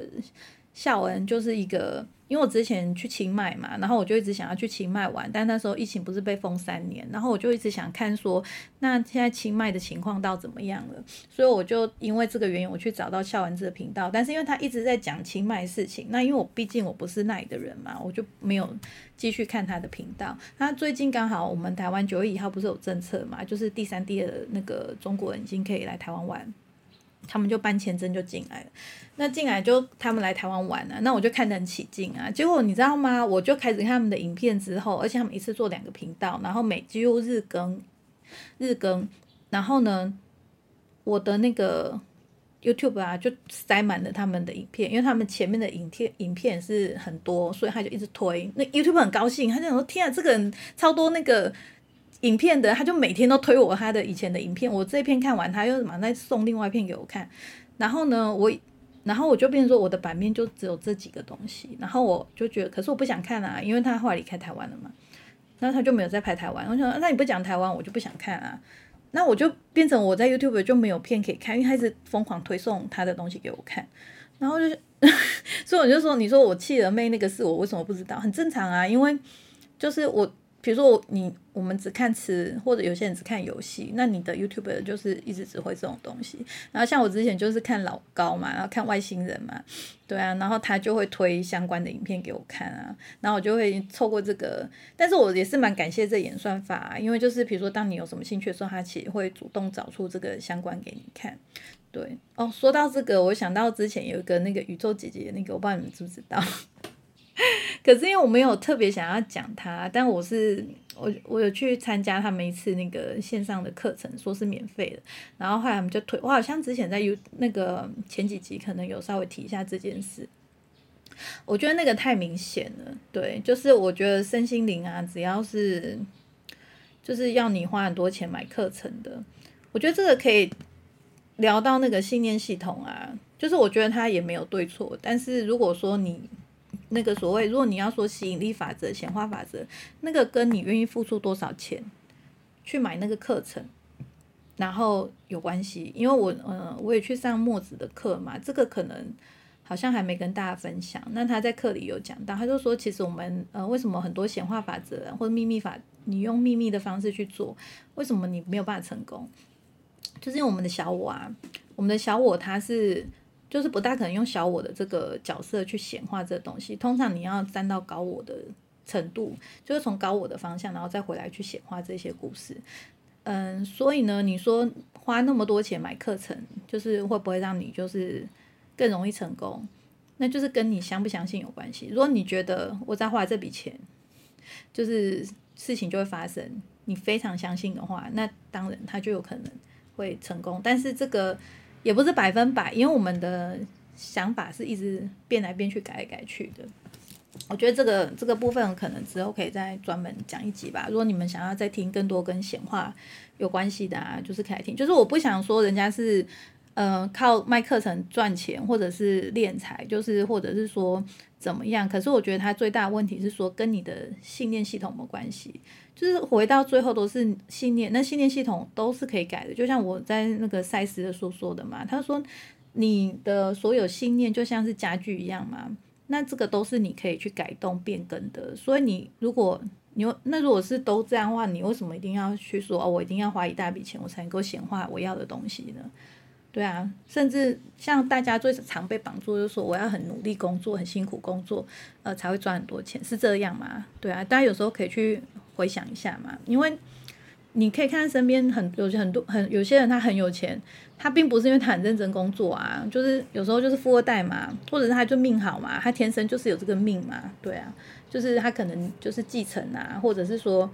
孝恩就是一个。因为我之前去清迈嘛，然后我就一直想要去清迈玩，但那时候疫情不是被封三年，然后我就一直想看说，那现在清迈的情况到怎么样了？所以我就因为这个原因，我去找到笑丸子的频道，但是因为他一直在讲清迈事情，那因为我毕竟我不是那里的人嘛，我就没有继续看他的频道。那最近刚好我们台湾九月一号不是有政策嘛，就是第三、第二的那个中国人已经可以来台湾玩。他们就办签证就进来了，那进来就他们来台湾玩了，那我就看得很起劲啊。结果你知道吗？我就开始看他们的影片之后，而且他们一次做两个频道，然后每几乎日更，日更，然后呢，我的那个 YouTube 啊就塞满了他们的影片，因为他们前面的影片影片是很多，所以他就一直推。那 YouTube 很高兴，他就想说：“天啊，这个人超多那个。”影片的他就每天都推我他的以前的影片，我这一片看完，他又马上再送另外一片给我看。然后呢，我然后我就变成说我的版面就只有这几个东西。然后我就觉得，可是我不想看啊，因为他后来离开台湾了嘛，那他就没有再拍台湾。我想，那你不讲台湾，我就不想看啊。那我就变成我在 YouTube 就没有片可以看，因为他一直疯狂推送他的东西给我看。然后就是，所以我就说，你说我气了妹那个事，我为什么不知道？很正常啊，因为就是我。比如说你我们只看词，或者有些人只看游戏，那你的 YouTube 就是一直只会这种东西。然后像我之前就是看老高嘛，然后看外星人嘛，对啊，然后他就会推相关的影片给我看啊，然后我就会透过这个。但是我也是蛮感谢这演算法，因为就是比如说当你有什么兴趣的时候，他其实会主动找出这个相关给你看。对哦，说到这个，我想到之前有一个那个宇宙姐姐那个，我不知道你们知不知道。可是因为我没有特别想要讲他，但我是我我有去参加他们一次那个线上的课程，说是免费的，然后后来他们就推，我好像之前在 U 那个前几集可能有稍微提一下这件事，我觉得那个太明显了，对，就是我觉得身心灵啊，只要是就是要你花很多钱买课程的，我觉得这个可以聊到那个信念系统啊，就是我觉得它也没有对错，但是如果说你。那个所谓，如果你要说吸引力法则、显化法则，那个跟你愿意付出多少钱去买那个课程，然后有关系。因为我，呃，我也去上墨子的课嘛，这个可能好像还没跟大家分享。那他在课里有讲到，他就说，其实我们，呃，为什么很多显化法则或者秘密法，你用秘密的方式去做，为什么你没有办法成功？就是因为我们的小我啊，我们的小我它是。就是不大可能用小我的这个角色去显化这东西，通常你要站到高我的程度，就是从高我的方向，然后再回来去显化这些故事。嗯，所以呢，你说花那么多钱买课程，就是会不会让你就是更容易成功？那就是跟你相不相信有关系。如果你觉得我在花这笔钱，就是事情就会发生，你非常相信的话，那当然他就有可能会成功。但是这个。也不是百分百，因为我们的想法是一直变来变去、改来改去的。我觉得这个这个部分可能之后可以再专门讲一集吧。如果你们想要再听更多跟闲话有关系的啊，就是可以听。就是我不想说人家是呃靠卖课程赚钱，或者是敛财，就是或者是说怎么样。可是我觉得他最大的问题是说跟你的信念系统没关系，就是回到最后都是信念。那信念系统都是可以改的，就像我在那个赛斯的书说的嘛，他说你的所有信念就像是家具一样嘛。那这个都是你可以去改动变更的，所以你如果你那如果是都这样的话，你为什么一定要去说哦，我一定要花一大笔钱我才能够显化我要的东西呢？对啊，甚至像大家最常被绑住，就是说我要很努力工作，很辛苦工作，呃，才会赚很多钱，是这样吗？对啊，大家有时候可以去回想一下嘛，因为你可以看身边很有很多很有些人他很有钱。他并不是因为他很认真工作啊，就是有时候就是富二代嘛，或者是他就命好嘛，他天生就是有这个命嘛，对啊，就是他可能就是继承啊，或者是说，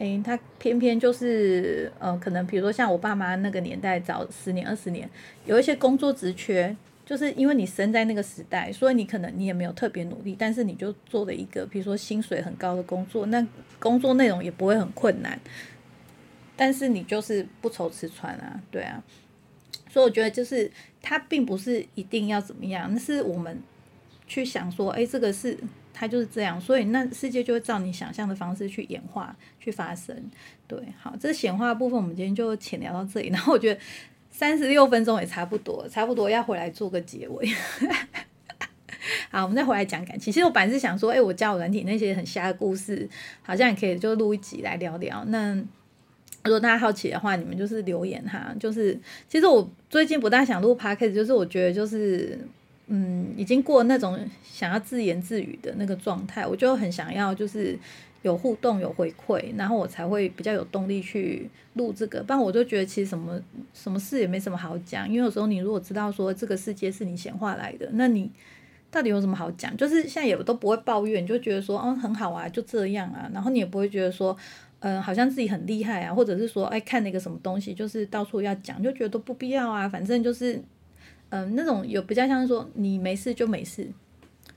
诶，他偏偏就是，呃，可能比如说像我爸妈那个年代，早十年二十年，有一些工作职缺，就是因为你生在那个时代，所以你可能你也没有特别努力，但是你就做了一个，比如说薪水很高的工作，那工作内容也不会很困难，但是你就是不愁吃穿啊，对啊。所以我觉得就是它并不是一定要怎么样，那是我们去想说，哎，这个是它就是这样，所以那世界就会照你想象的方式去演化去发生。对，好，这显化部分我们今天就浅聊到这里，然后我觉得三十六分钟也差不多，差不多要回来做个结尾。好，我们再回来讲感情。其实我本来是想说，哎，我教软体那些很瞎的故事，好像也可以就录一集来聊聊。那如果大家好奇的话，你们就是留言哈。就是其实我最近不大想录 podcast，就是我觉得就是嗯，已经过那种想要自言自语的那个状态，我就很想要就是有互动、有回馈，然后我才会比较有动力去录这个。不然我就觉得其实什么什么事也没什么好讲，因为有时候你如果知道说这个世界是你显化来的，那你到底有什么好讲？就是现在也都不会抱怨，就觉得说哦很好啊，就这样啊，然后你也不会觉得说。嗯，好像自己很厉害啊，或者是说，哎，看那个什么东西，就是到处要讲，就觉得都不必要啊。反正就是，嗯，那种有比较像是说，你没事就没事，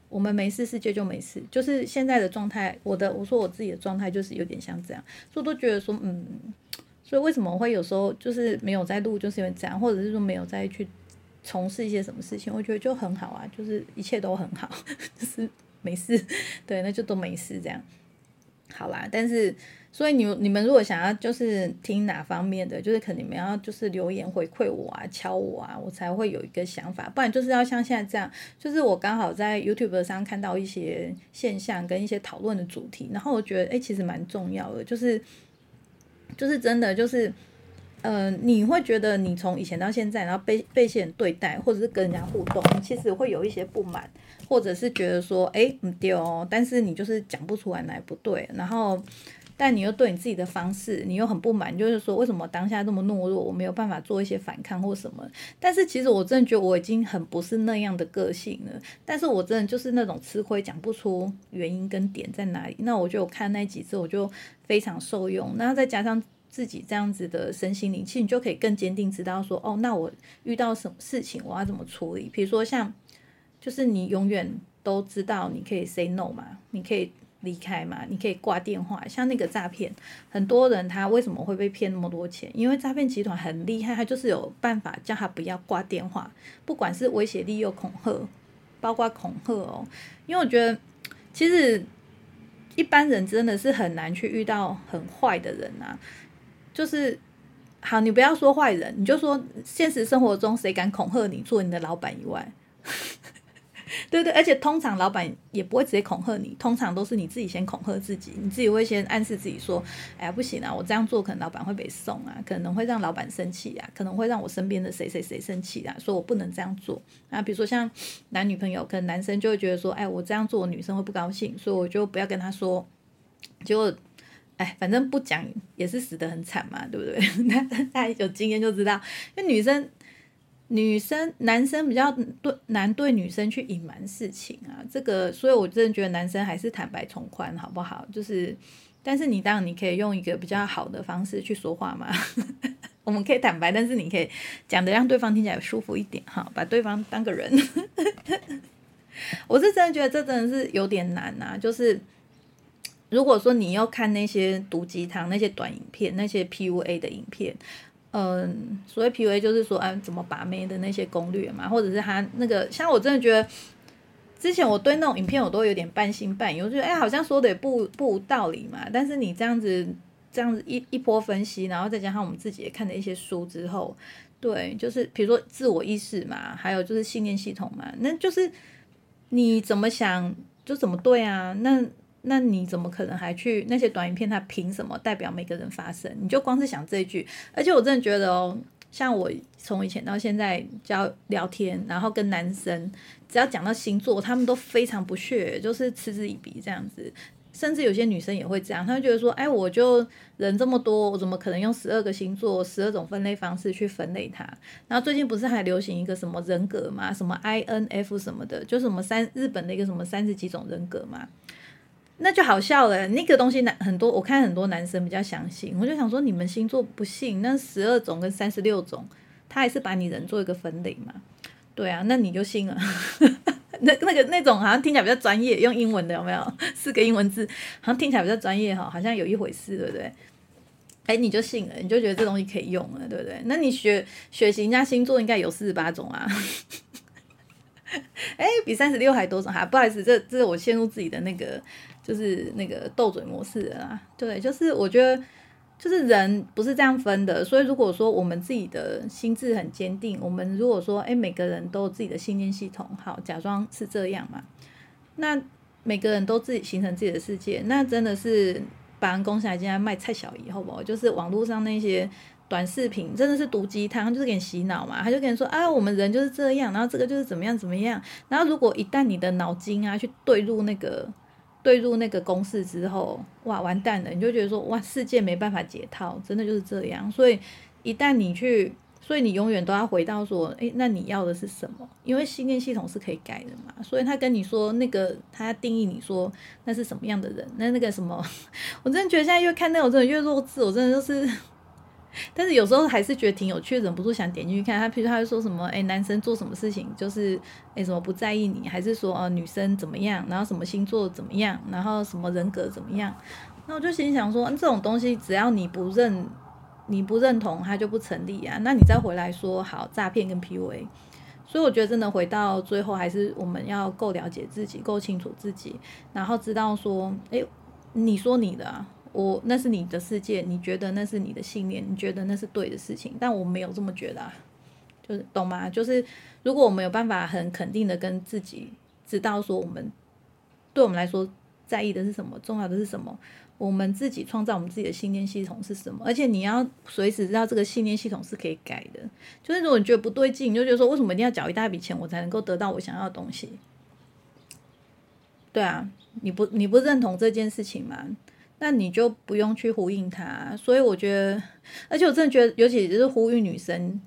我们没事，世界就没事。就是现在的状态，我的我说我自己的状态就是有点像这样，所以都觉得说，嗯，所以为什么会有时候就是没有在录，就是因为这样，或者是说没有再去从事一些什么事情，我觉得就很好啊，就是一切都很好，就是没事，对，那就都没事这样，好啦，但是。所以你你们如果想要就是听哪方面的，就是可能你们要就是留言回馈我啊，敲我啊，我才会有一个想法。不然就是要像现在这样，就是我刚好在 YouTube 上看到一些现象跟一些讨论的主题，然后我觉得哎，其实蛮重要的，就是就是真的就是，呃，你会觉得你从以前到现在，然后被被一些人对待，或者是跟人家互动，其实会有一些不满，或者是觉得说哎不对哦，但是你就是讲不出来哪不对，然后。但你又对你自己的方式，你又很不满，就是说为什么当下这么懦弱，我没有办法做一些反抗或什么？但是其实我真的觉得我已经很不是那样的个性了。但是我真的就是那种吃亏讲不出原因跟点在哪里。那我就看那几次，我就非常受用。那再加上自己这样子的身心灵，其实你就可以更坚定知道说，哦，那我遇到什么事情我要怎么处理？比如说像，就是你永远都知道你可以 say no 嘛，你可以。离开嘛，你可以挂电话。像那个诈骗，很多人他为什么会被骗那么多钱？因为诈骗集团很厉害，他就是有办法叫他不要挂电话，不管是威胁利诱、恐吓，包括恐吓哦。因为我觉得，其实一般人真的是很难去遇到很坏的人啊。就是好，你不要说坏人，你就说现实生活中谁敢恐吓你做你的老板以外。对对，而且通常老板也不会直接恐吓你，通常都是你自己先恐吓自己，你自己会先暗示自己说：“哎呀，不行啊，我这样做可能老板会被送啊，可能会让老板生气啊，可能会让我身边的谁谁谁生气啊，说我不能这样做啊。”比如说像男女朋友，可能男生就会觉得说：“哎，我这样做女生会不高兴，所以我就不要跟他说。”结果，哎，反正不讲也是死得很惨嘛，对不对？那大家有经验就知道，因为女生。女生、男生比较对难对女生去隐瞒事情啊，这个，所以我真的觉得男生还是坦白从宽，好不好？就是，但是你当然你可以用一个比较好的方式去说话嘛。我们可以坦白，但是你可以讲的让对方听起来舒服一点，哈，把对方当个人。我是真的觉得这真的是有点难啊。就是如果说你要看那些毒鸡汤、那些短影片、那些 PUA 的影片，嗯，所谓 PUA 就是说啊怎么把妹的那些攻略嘛，或者是他那个，像我真的觉得。之前我对那种影片我都有点半信半疑，我觉得哎，好像说的也不不无道理嘛。但是你这样子这样子一一波分析，然后再加上我们自己也看了一些书之后，对，就是比如说自我意识嘛，还有就是信念系统嘛，那就是你怎么想就怎么对啊。那那你怎么可能还去那些短影片？它凭什么代表每个人发声？你就光是想这一句，而且我真的觉得哦。像我从以前到现在交聊天，然后跟男生只要讲到星座，他们都非常不屑，就是嗤之以鼻这样子。甚至有些女生也会这样，她会觉得说：“哎，我就人这么多，我怎么可能用十二个星座、十二种分类方式去分类它？”然后最近不是还流行一个什么人格嘛，什么 INF 什么的，就什么三日本的一个什么三十几种人格嘛。那就好笑了，那个东西男很多，我看很多男生比较相信，我就想说你们星座不信，那十二种跟三十六种，他还是把你人做一个分类嘛？对啊，那你就信了。那那个那种好像听起来比较专业，用英文的有没有？四个英文字，好像听起来比较专业哈，好像有一回事，对不对？哎，你就信了，你就觉得这东西可以用了，对不对？那你学学习人家星座应该有四十八种啊。哎，比三十六还多种哈，不好意思，这这是我陷入自己的那个。就是那个斗嘴模式的啊，对，就是我觉得，就是人不是这样分的，所以如果说我们自己的心智很坚定，我们如果说，哎，每个人都有自己的信念系统，好，假装是这样嘛，那每个人都自己形成自己的世界，那真的是把人攻下来，今天卖菜小姨，好不好？就是网络上那些短视频，真的是毒鸡汤，就是给你洗脑嘛，他就跟你说，啊，我们人就是这样，然后这个就是怎么样怎么样，然后如果一旦你的脑筋啊去对入那个。对入那个公式之后，哇，完蛋了！你就觉得说，哇，世界没办法解套，真的就是这样。所以一旦你去，所以你永远都要回到说，诶，那你要的是什么？因为信念系统是可以改的嘛。所以他跟你说那个，他定义你说那是什么样的人？那那个什么，我真的觉得现在越看那种真的越弱智，我真的就是。但是有时候还是觉得挺有趣，忍不住想点进去看。他譬如他说什么，哎，男生做什么事情就是哎什么不在意你，还是说呃女生怎么样，然后什么星座怎么样，然后什么人格怎么样？那我就心想说，这种东西只要你不认，你不认同，它就不成立啊。那你再回来说好诈骗跟 PUA，所以我觉得真的回到最后，还是我们要够了解自己，够清楚自己，然后知道说，哎，你说你的。啊。我那是你的世界，你觉得那是你的信念，你觉得那是对的事情，但我没有这么觉得，啊，就是懂吗？就是如果我们有办法很肯定的跟自己知道说，我们对我们来说在意的是什么，重要的是什么，我们自己创造我们自己的信念系统是什么，而且你要随时知道这个信念系统是可以改的。就是如果你觉得不对劲，你就觉得说，为什么一定要缴一大笔钱我才能够得到我想要的东西？对啊，你不你不认同这件事情吗？那你就不用去呼应他，所以我觉得，而且我真的觉得，尤其是呼吁女生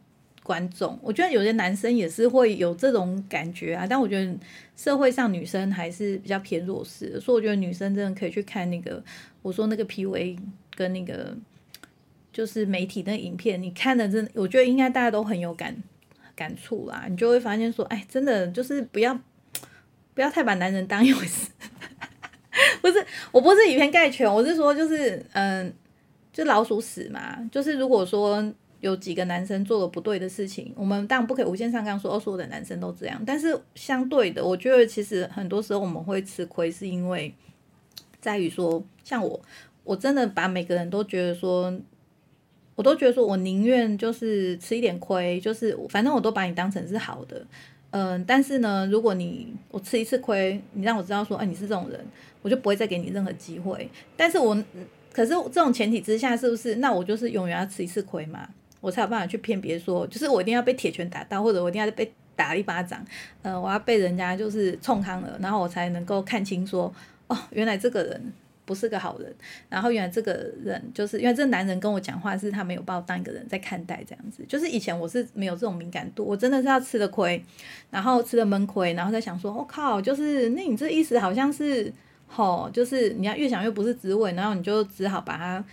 观众，我觉得有些男生也是会有这种感觉啊。但我觉得社会上女生还是比较偏弱势，所以我觉得女生真的可以去看那个我说那个 P V 跟那个就是媒体那影片，你看的真，我觉得应该大家都很有感感触啦。你就会发现说，哎，真的就是不要不要太把男人当一回事。不是，我不是以偏概全，我是说，就是嗯，就老鼠屎嘛。就是如果说有几个男生做了不对的事情，我们当然不可以无限上纲说哦，所有的男生都这样。但是相对的，我觉得其实很多时候我们会吃亏，是因为在于说，像我，我真的把每个人都觉得说，我都觉得说我宁愿就是吃一点亏，就是反正我都把你当成是好的。嗯，但是呢，如果你我吃一次亏，你让我知道说，哎，你是这种人，我就不会再给你任何机会。但是我，可是这种前提之下，是不是？那我就是永远要吃一次亏嘛，我才有办法去骗别人说，就是我一定要被铁拳打到，或者我一定要被打一巴掌，呃，我要被人家就是冲康了，然后我才能够看清说，哦，原来这个人。不是个好人，然后原来这个人就是因为这个男人跟我讲话是他没有把我当一个人在看待这样子，就是以前我是没有这种敏感度，我真的是要吃了亏，然后吃了闷亏，然后再想说，我靠，就是那你这意思好像是，吼，就是你要越想越不是滋味，然后你就只好把他，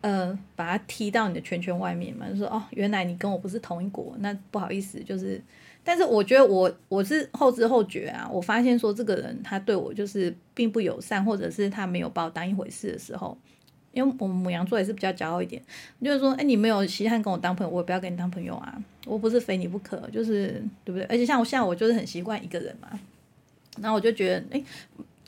呃，把他踢到你的圈圈外面嘛，就说哦，原来你跟我不是同一国，那不好意思，就是但是我觉得我我是后知后觉啊，我发现说这个人他对我就是并不友善，或者是他没有把我当一回事的时候，因为我们母羊座也是比较骄傲一点，就是说，哎，你没有稀罕跟我当朋友，我也不要跟你当朋友啊，我不是非你不可，就是对不对？而且像我现在我就是很习惯一个人嘛，然后我就觉得，哎。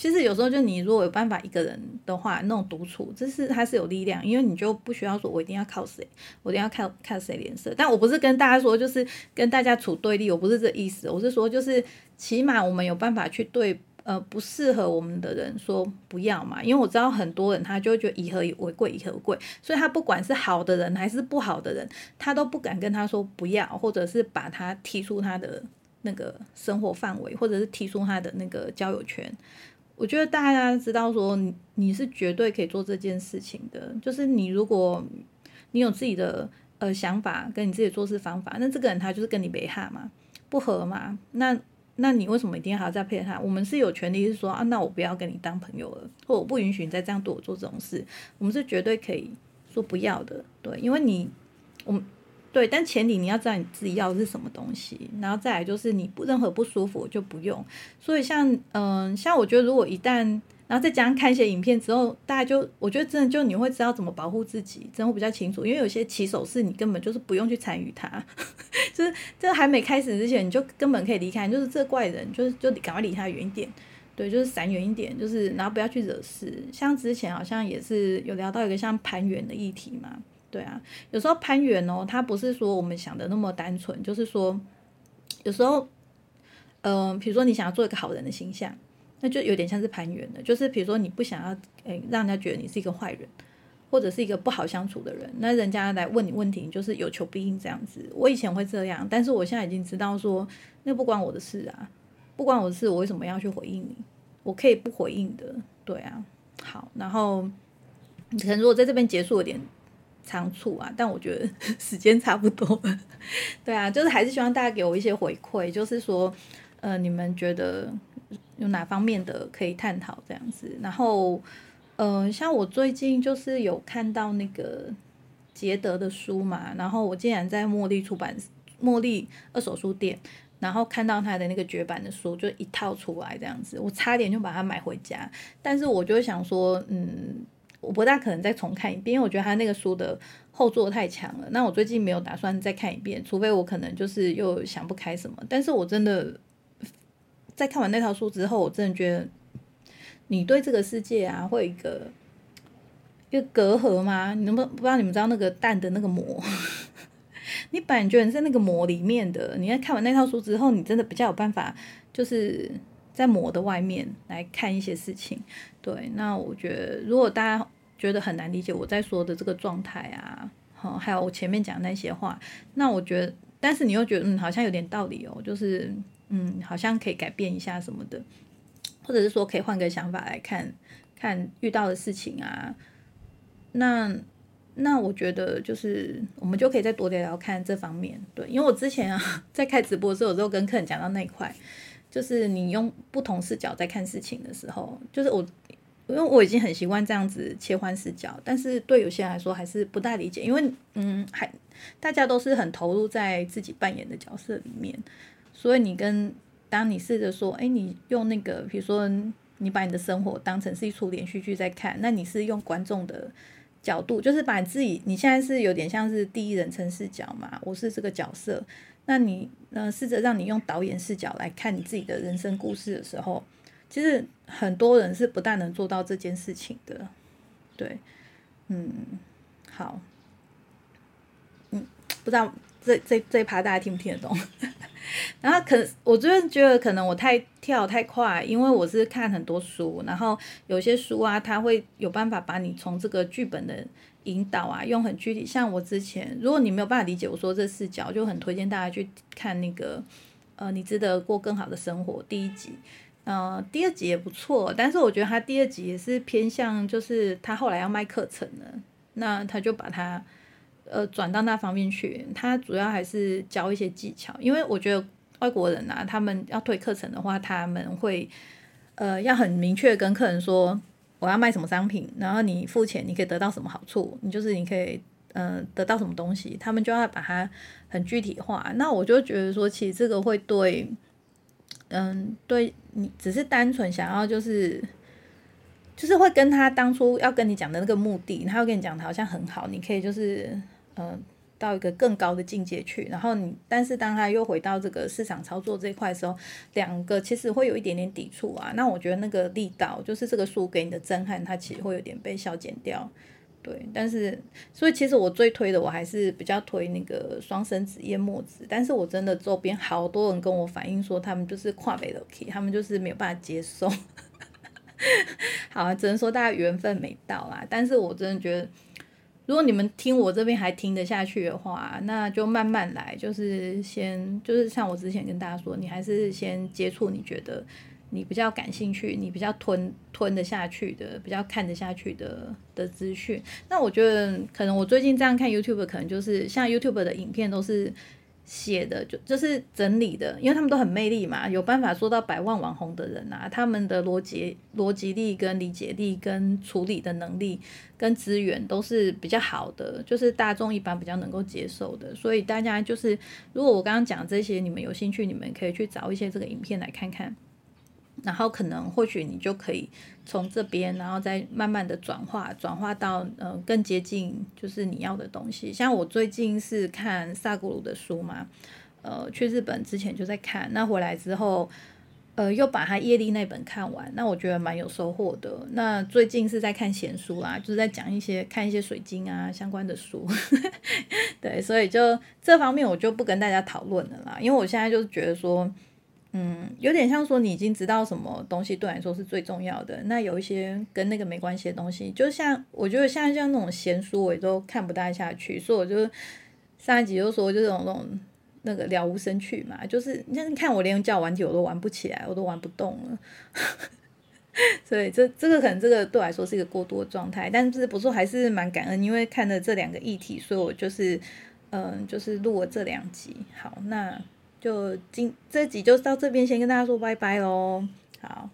其实有时候就你如果有办法一个人的话，那种独处，这是它是有力量，因为你就不需要说我一定要靠谁，我一定要看看谁脸色。但我不是跟大家说就是跟大家处对立，我不是这意思，我是说就是起码我们有办法去对呃不适合我们的人说不要嘛，因为我知道很多人他就会觉得以和为贵，以和贵，所以他不管是好的人还是不好的人，他都不敢跟他说不要，或者是把他踢出他的那个生活范围，或者是踢出他的那个交友圈。我觉得大家知道说你你是绝对可以做这件事情的，就是你如果你有自己的呃想法跟你自己做事方法，那这个人他就是跟你没哈嘛，不合嘛，那那你为什么一定要还要再配合他？我们是有权利是说啊，那我不要跟你当朋友了，或我不允许你再这样对我做这种事，我们是绝对可以说不要的，对，因为你我们。对，但前提你要知道你自己要的是什么东西，然后再来就是你不任何不舒服就不用。所以像嗯，像我觉得如果一旦，然后再加上看一些影片之后，大家就我觉得真的就你会知道怎么保护自己，真的会比较清楚。因为有些起手式你根本就是不用去参与它，就是这还没开始之前你就根本可以离开，就是这怪人就是就赶快离他远一点，对，就是闪远一点，就是然后不要去惹事。像之前好像也是有聊到一个像攀援的议题嘛。对啊，有时候攀援哦，它不是说我们想的那么单纯，就是说，有时候，嗯，比如说你想要做一个好人的形象，那就有点像是攀援的，就是比如说你不想要，诶，让人家觉得你是一个坏人，或者是一个不好相处的人，那人家来问你问题，就是有求必应这样子。我以前会这样，但是我现在已经知道说，那不关我的事啊，不关我的事，我为什么要去回应你？我可以不回应的，对啊。好，然后可能如果在这边结束有点。仓促啊，但我觉得 时间差不多了。对啊，就是还是希望大家给我一些回馈，就是说，呃，你们觉得有哪方面的可以探讨这样子。然后，呃，像我最近就是有看到那个捷德的书嘛，然后我竟然在茉莉出版、茉莉二手书店，然后看到他的那个绝版的书，就一套出来这样子，我差点就把它买回家。但是我就想说，嗯。我不大可能再重看一遍，因为我觉得他那个书的后作太强了。那我最近没有打算再看一遍，除非我可能就是又想不开什么。但是我真的在看完那套书之后，我真的觉得你对这个世界啊，会有一个一个隔阂吗？你能不能不知道你们知道那个蛋的那个膜？你本来觉你在那个膜里面的，你在看完那套书之后，你真的比较有办法，就是在膜的外面来看一些事情。对，那我觉得如果大家觉得很难理解我在说的这个状态啊，好，还有我前面讲那些话，那我觉得，但是你又觉得嗯，好像有点道理哦，就是嗯，好像可以改变一下什么的，或者是说可以换个想法来看看遇到的事情啊，那那我觉得就是我们就可以再多聊聊看这方面，对，因为我之前啊 在开直播的时候，有时候跟客人讲到那一块。就是你用不同视角在看事情的时候，就是我，因为我已经很习惯这样子切换视角，但是对有些人来说还是不大理解，因为嗯，还大家都是很投入在自己扮演的角色里面，所以你跟当你试着说，哎，你用那个，比如说你把你的生活当成是一出连续剧在看，那你是用观众的角度，就是把自己，你现在是有点像是第一人称视角嘛，我是这个角色。那你呃试着让你用导演视角来看你自己的人生故事的时候，其实很多人是不大能做到这件事情的，对，嗯，好，嗯，不知道这这这一趴大家听不听得懂？然后可我真的觉得可能我太跳太快，因为我是看很多书，然后有些书啊，它会有办法把你从这个剧本的。引导啊，用很具体。像我之前，如果你没有办法理解我说这视角，就很推荐大家去看那个，呃，你值得过更好的生活第一集，呃，第二集也不错。但是我觉得他第二集也是偏向，就是他后来要卖课程了，那他就把它，呃，转到那方面去。他主要还是教一些技巧，因为我觉得外国人啊，他们要推课程的话，他们会，呃，要很明确跟客人说。我要卖什么商品，然后你付钱，你可以得到什么好处？你就是你可以嗯得到什么东西，他们就要把它很具体化。那我就觉得说，其实这个会对，嗯，对你只是单纯想要就是，就是会跟他当初要跟你讲的那个目的，他要跟你讲的好像很好，你可以就是嗯。到一个更高的境界去，然后你，但是当他又回到这个市场操作这一块的时候，两个其实会有一点点抵触啊。那我觉得那个力道，就是这个书给你的震撼，它其实会有点被消减掉。对，但是所以其实我最推的，我还是比较推那个双生子叶墨子。但是我真的周边好多人跟我反映说，他们就是跨北的 K，他们就是没有办法接受。好啊，只能说大家缘分没到啦。但是我真的觉得。如果你们听我这边还听得下去的话，那就慢慢来，就是先就是像我之前跟大家说，你还是先接触你觉得你比较感兴趣、你比较吞吞得下去的、比较看得下去的的资讯。那我觉得可能我最近这样看 YouTube，可能就是像 YouTube 的影片都是。写的就就是整理的，因为他们都很魅力嘛，有办法做到百万网红的人啊，他们的逻辑逻辑力跟理解力跟处理的能力跟资源都是比较好的，就是大众一般比较能够接受的，所以大家就是如果我刚刚讲这些，你们有兴趣，你们可以去找一些这个影片来看看。然后可能或许你就可以从这边，然后再慢慢的转化，转化到呃更接近就是你要的东西。像我最近是看萨古鲁的书嘛，呃，去日本之前就在看，那回来之后，呃，又把他叶力那本看完，那我觉得蛮有收获的。那最近是在看闲书啦，就是在讲一些看一些水晶啊相关的书，对，所以就这方面我就不跟大家讨论了啦，因为我现在就是觉得说。嗯，有点像说你已经知道什么东西对来说是最重要的。那有一些跟那个没关系的东西，就像我觉得像像那种闲书，我也都看不大下去。所以我就上一集就说，就这种那种那个了无 生趣嘛，就是你看我连教玩体我都玩不起来，我都玩不动了。所以这这个可能这个对我来说是一个过多的状态，但是不错还是蛮感恩，因为看了这两个议题，所以我就是嗯，就是录了这两集。好，那。就今这集就到这边，先跟大家说拜拜喽，好。